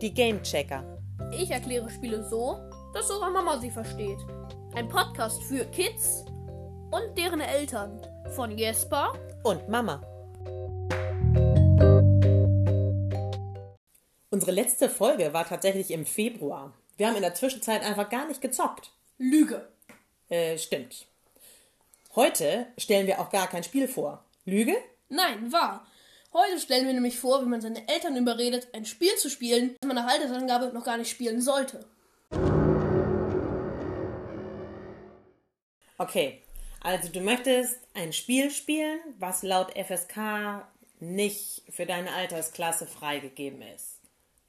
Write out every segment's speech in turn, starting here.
die Gamechecker. Ich erkläre Spiele so, dass sogar Mama sie versteht. Ein Podcast für Kids und deren Eltern von Jesper und Mama. Unsere letzte Folge war tatsächlich im Februar. Wir haben in der Zwischenzeit einfach gar nicht gezockt. Lüge. Äh, stimmt. Heute stellen wir auch gar kein Spiel vor. Lüge? Nein, wahr. Heute stellen wir nämlich vor, wie man seine Eltern überredet, ein Spiel zu spielen, das man nach Altersangabe noch gar nicht spielen sollte. Okay, also du möchtest ein Spiel spielen, was laut FSK nicht für deine Altersklasse freigegeben ist.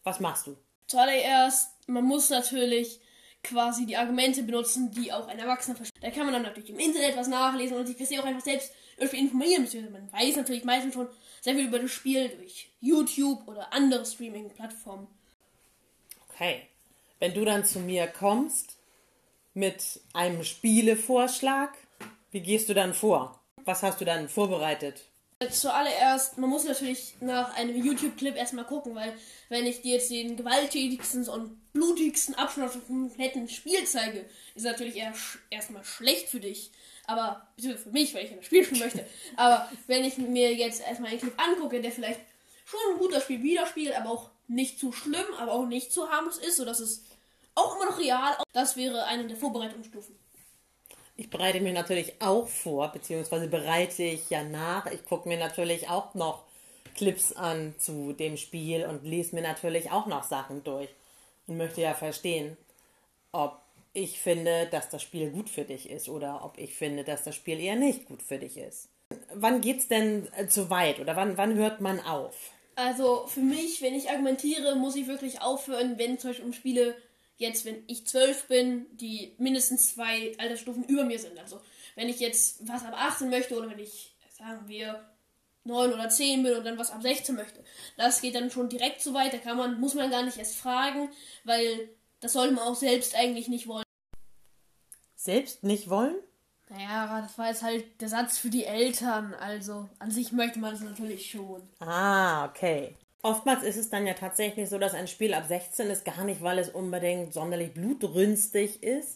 Was machst du? Zuallererst, man muss natürlich quasi die Argumente benutzen, die auch ein Erwachsener versteht. Da kann man dann natürlich im Internet was nachlesen und sich per se auch einfach selbst über informieren. Man weiß natürlich meistens schon sehr viel über das Spiel durch YouTube oder andere Streaming-Plattformen. Okay. Wenn du dann zu mir kommst mit einem Spielevorschlag, wie gehst du dann vor? Was hast du dann vorbereitet? Zuallererst, man muss natürlich nach einem YouTube-Clip erstmal gucken, weil wenn ich dir jetzt den gewalttätigsten und blutigsten Abschnitt vom kompletten Spiel zeige, ist natürlich eher sch erstmal schlecht für dich. Aber, beziehungsweise für mich, weil ich das Spiel spielen möchte. Aber wenn ich mir jetzt erstmal einen Clip angucke, der vielleicht schon ein guter Spiel widerspiegelt, aber auch nicht zu schlimm, aber auch nicht zu harmlos ist, sodass es auch immer noch real, das wäre eine der Vorbereitungsstufen. Ich bereite mir natürlich auch vor, beziehungsweise bereite ich ja nach. Ich gucke mir natürlich auch noch Clips an zu dem Spiel und lese mir natürlich auch noch Sachen durch und möchte ja verstehen, ob ich finde, dass das Spiel gut für dich ist oder ob ich finde, dass das Spiel eher nicht gut für dich ist. Wann geht's denn äh, zu weit oder wann, wann hört man auf? Also für mich, wenn ich argumentiere, muss ich wirklich aufhören, wenn zum Beispiel um Spiele jetzt, wenn ich zwölf bin, die mindestens zwei Altersstufen über mir sind. Also wenn ich jetzt was ab 18 möchte oder wenn ich, sagen wir, 9 oder 10 bin und dann was ab 16 möchte. Das geht dann schon direkt so weit, da kann man, muss man gar nicht erst fragen, weil das sollte man auch selbst eigentlich nicht wollen. Selbst nicht wollen? Naja, das war jetzt halt der Satz für die Eltern, also an sich möchte man es natürlich schon. Ah, okay. Oftmals ist es dann ja tatsächlich so, dass ein Spiel ab 16 ist, gar nicht, weil es unbedingt sonderlich blutrünstig ist,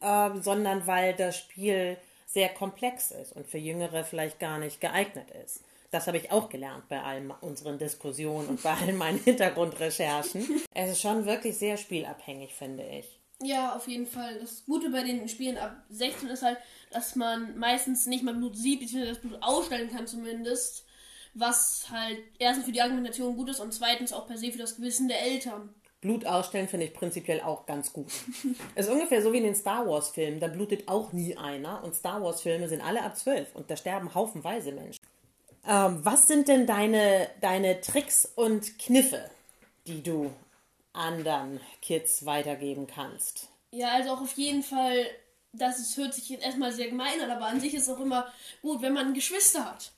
äh, sondern weil das Spiel sehr komplex ist und für Jüngere vielleicht gar nicht geeignet ist. Das habe ich auch gelernt bei all unseren Diskussionen und bei all meinen Hintergrundrecherchen. Es ist schon wirklich sehr spielabhängig, finde ich. Ja, auf jeden Fall. Das Gute bei den Spielen ab 16 ist halt, dass man meistens nicht mal Blut sieht, beziehungsweise das Blut ausstellen kann zumindest was halt erstens für die Argumentation gut ist und zweitens auch per se für das Gewissen der Eltern. Blut ausstellen finde ich prinzipiell auch ganz gut. Es ist ungefähr so wie in den Star Wars Filmen, da blutet auch nie einer und Star Wars Filme sind alle ab zwölf und da sterben haufenweise Menschen. Ähm, was sind denn deine, deine Tricks und Kniffe, die du anderen Kids weitergeben kannst? Ja, also auch auf jeden Fall, das ist, hört sich jetzt erstmal sehr gemein an, aber an sich ist es auch immer gut, wenn man Geschwister hat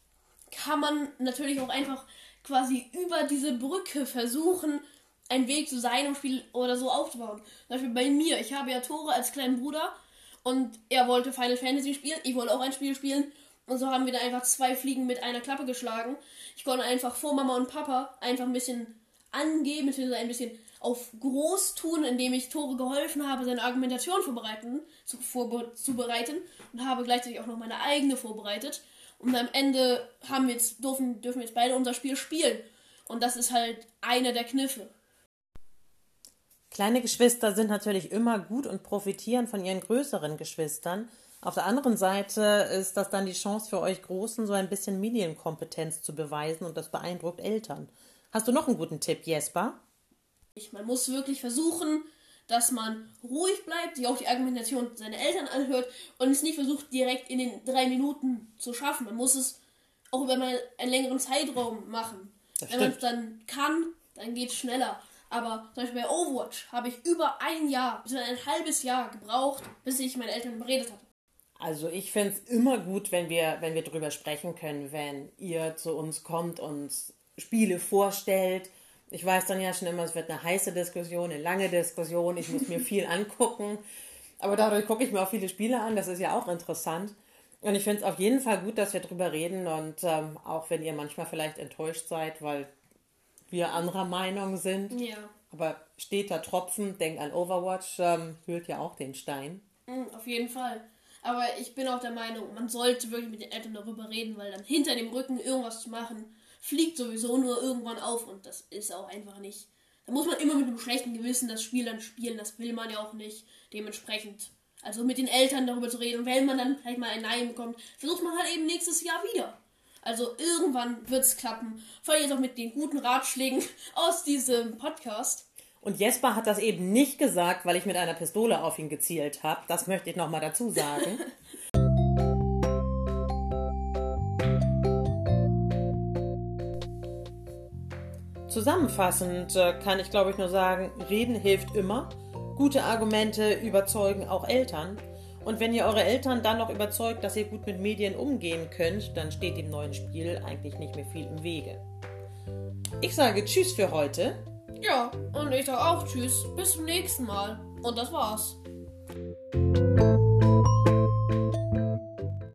kann man natürlich auch einfach quasi über diese Brücke versuchen, einen Weg zu seinem Spiel oder so aufzubauen. Zum Beispiel bei mir, ich habe ja Tore als kleinen Bruder und er wollte Final Fantasy spielen, ich wollte auch ein Spiel spielen und so haben wir da einfach zwei Fliegen mit einer Klappe geschlagen. Ich konnte einfach vor Mama und Papa einfach ein bisschen angeben, beziehungsweise ein bisschen auf groß tun, indem ich Tore geholfen habe, seine Argumentation vorbereiten, zu, vorzubereiten und habe gleichzeitig auch noch meine eigene vorbereitet. Und am Ende haben wir jetzt, dürfen, dürfen wir jetzt beide unser Spiel spielen. Und das ist halt einer der Kniffe. Kleine Geschwister sind natürlich immer gut und profitieren von ihren größeren Geschwistern. Auf der anderen Seite ist das dann die Chance für euch Großen, so ein bisschen Medienkompetenz zu beweisen und das beeindruckt Eltern. Hast du noch einen guten Tipp, Jesper? Man muss wirklich versuchen, dass man ruhig bleibt, sich auch die Argumentation seiner Eltern anhört und es nicht versucht, direkt in den drei Minuten zu schaffen. Man muss es auch über einen längeren Zeitraum machen. Das Wenn man es dann kann, dann geht es schneller. Aber zum Beispiel bei Overwatch habe ich über ein Jahr, bis ein halbes Jahr gebraucht, bis ich meine Eltern überredet hatte. Also ich finde es immer gut, wenn wir, wenn wir darüber sprechen können, wenn ihr zu uns kommt und Spiele vorstellt, ich weiß dann ja schon immer, es wird eine heiße Diskussion, eine lange Diskussion, ich muss mir viel angucken. Aber dadurch gucke ich mir auch viele Spiele an, das ist ja auch interessant. Und ich finde es auf jeden Fall gut, dass wir drüber reden und ähm, auch wenn ihr manchmal vielleicht enttäuscht seid, weil wir anderer Meinung sind. Ja. Aber steter Tropfen, denk an Overwatch, ähm, hüllt ja auch den Stein. Mhm, auf jeden Fall. Aber ich bin auch der Meinung, man sollte wirklich mit den Eltern darüber reden, weil dann hinter dem Rücken irgendwas zu machen, fliegt sowieso nur irgendwann auf und das ist auch einfach nicht. Da muss man immer mit einem schlechten Gewissen das Spiel dann spielen, das will man ja auch nicht. Dementsprechend, also mit den Eltern darüber zu reden und wenn man dann vielleicht mal ein Nein bekommt, versucht man halt eben nächstes Jahr wieder. Also irgendwann wird es klappen. Vor allem jetzt auch mit den guten Ratschlägen aus diesem Podcast. Und Jesper hat das eben nicht gesagt, weil ich mit einer Pistole auf ihn gezielt habe. Das möchte ich nochmal dazu sagen. Zusammenfassend äh, kann ich, glaube ich, nur sagen, reden hilft immer. Gute Argumente überzeugen auch Eltern. Und wenn ihr eure Eltern dann noch überzeugt, dass ihr gut mit Medien umgehen könnt, dann steht dem neuen Spiel eigentlich nicht mehr viel im Wege. Ich sage Tschüss für heute. Ja, und ich sage auch Tschüss. Bis zum nächsten Mal. Und das war's.